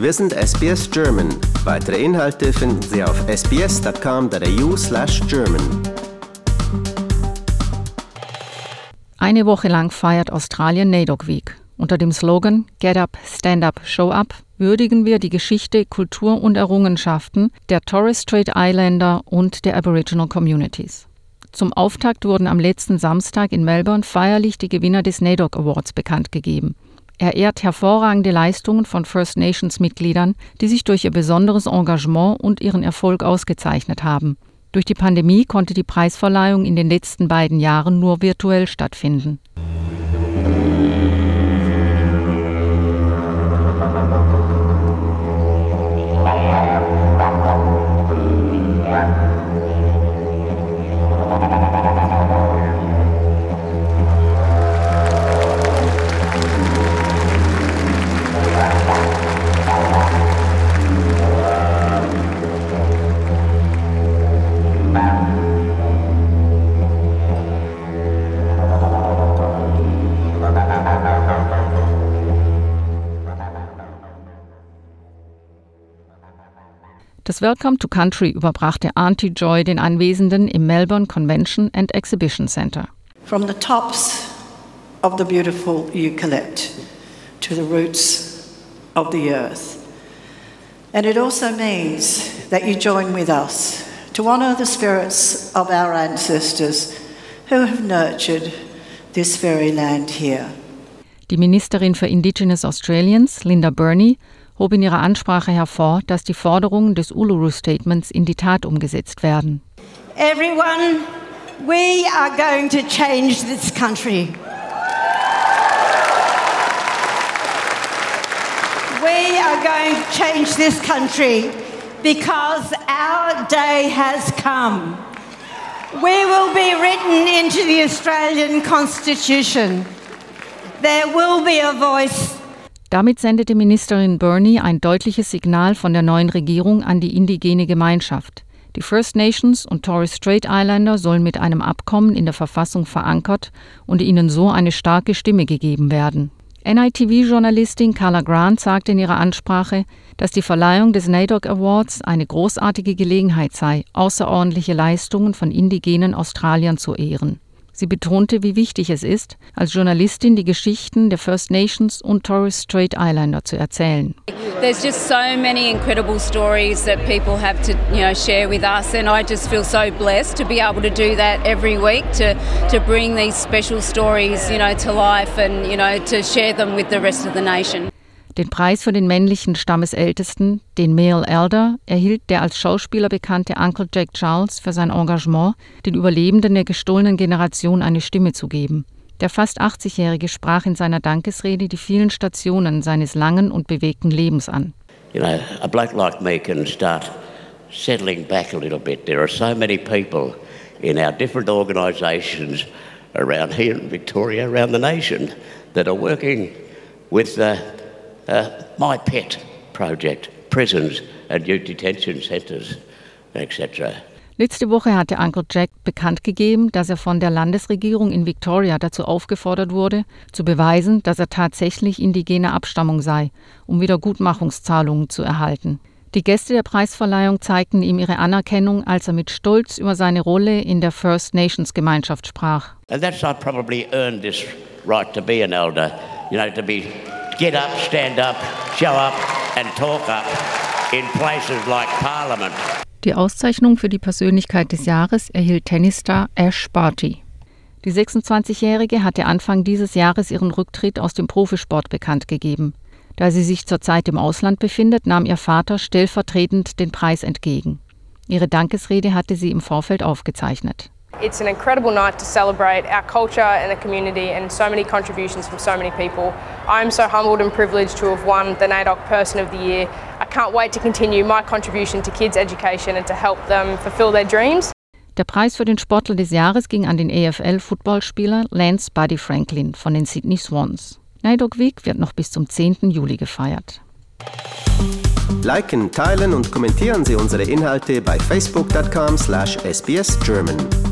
Wir sind SBS German. Weitere Inhalte finden Sie auf sbs.com.au/german. Eine Woche lang feiert Australien NAIDOC Week. Unter dem Slogan Get Up, Stand Up, Show Up würdigen wir die Geschichte, Kultur und Errungenschaften der Torres Strait Islander und der Aboriginal Communities. Zum Auftakt wurden am letzten Samstag in Melbourne feierlich die Gewinner des NAIDOC Awards bekannt gegeben. Er ehrt hervorragende Leistungen von First Nations-Mitgliedern, die sich durch ihr besonderes Engagement und ihren Erfolg ausgezeichnet haben. Durch die Pandemie konnte die Preisverleihung in den letzten beiden Jahren nur virtuell stattfinden. Das Welcome to Country überbrachte Auntie Joy den Anwesenden im Melbourne Convention and Exhibition Centre. From the tops of the beautiful eucalypt to the roots of the earth. And it also means that you join with us to honour the spirits of our ancestors who have nurtured this very land here. Die Ministerin für Indigenous Australians, Linda Burney, hob in ihrer Ansprache hervor, dass die Forderungen des Uluru Statements in die Tat umgesetzt werden. Everyone, we are going to change this country. We are going to change this country because our day has come. We will be written into the Australian Constitution. There will be a voice damit sendete Ministerin Burney ein deutliches Signal von der neuen Regierung an die indigene Gemeinschaft. Die First Nations und Torres Strait Islander sollen mit einem Abkommen in der Verfassung verankert und ihnen so eine starke Stimme gegeben werden. NITV-Journalistin Carla Grant sagte in ihrer Ansprache, dass die Verleihung des NAIDOC Awards eine großartige Gelegenheit sei, außerordentliche Leistungen von indigenen Australiern zu ehren. Sie betonte, wie wichtig es ist, als Journalistin die Geschichten der First Nations und Torres Strait Islander zu erzählen. There's just so many incredible stories that people have to, you know, share with us and I just feel so blessed to be able to do that every week to to bring these special stories, you know, to life and, you know, to share them with the rest of the nation. Den Preis für den männlichen Stammesältesten, den Male Elder, erhielt der als Schauspieler bekannte Uncle Jack Charles für sein Engagement, den Überlebenden der gestohlenen Generation eine Stimme zu geben. Der fast 80-Jährige sprach in seiner Dankesrede die vielen Stationen seines langen und bewegten Lebens an. You know, a bloke like me can start settling back a little bit. There are so many people in our different organisations around here in Victoria, around the nation, that are working with the uh, my pet project, prisons and youth detention centres, etc. Letzte Woche hatte Uncle Jack bekannt gegeben, dass er von der Landesregierung in Victoria dazu aufgefordert wurde, zu beweisen, dass er tatsächlich indigener Abstammung sei, um Wiedergutmachungszahlungen zu erhalten. Die Gäste der Preisverleihung zeigten ihm ihre Anerkennung, als er mit Stolz über seine Rolle in der First Nations Gemeinschaft sprach. And that's I probably earned this right to be an elder, you know, to be get up, stand up, show up and talk up in places like Parliament. Die Auszeichnung für die Persönlichkeit des Jahres erhielt Tennisstar Ash Barty. Die 26-Jährige hatte Anfang dieses Jahres ihren Rücktritt aus dem Profisport bekannt gegeben. Da sie sich zurzeit im Ausland befindet, nahm ihr Vater stellvertretend den Preis entgegen. Ihre Dankesrede hatte sie im Vorfeld aufgezeichnet. It's an incredible night to celebrate our culture and the community and so many contributions from so many people. I'm so humbled and privileged to have won the NAIDOC Person of the Year. I can't wait to continue my contribution to kids' education and to help them fulfill their dreams. Der Preis für den Sportler des Jahres ging an den AFL-Footballspieler Lance Buddy Franklin von den Sydney Swans. NAIDOC Week wird noch bis zum 10. Juli gefeiert. Liken, teilen und kommentieren Sie unsere Inhalte bei facebook.com/sbsgerman.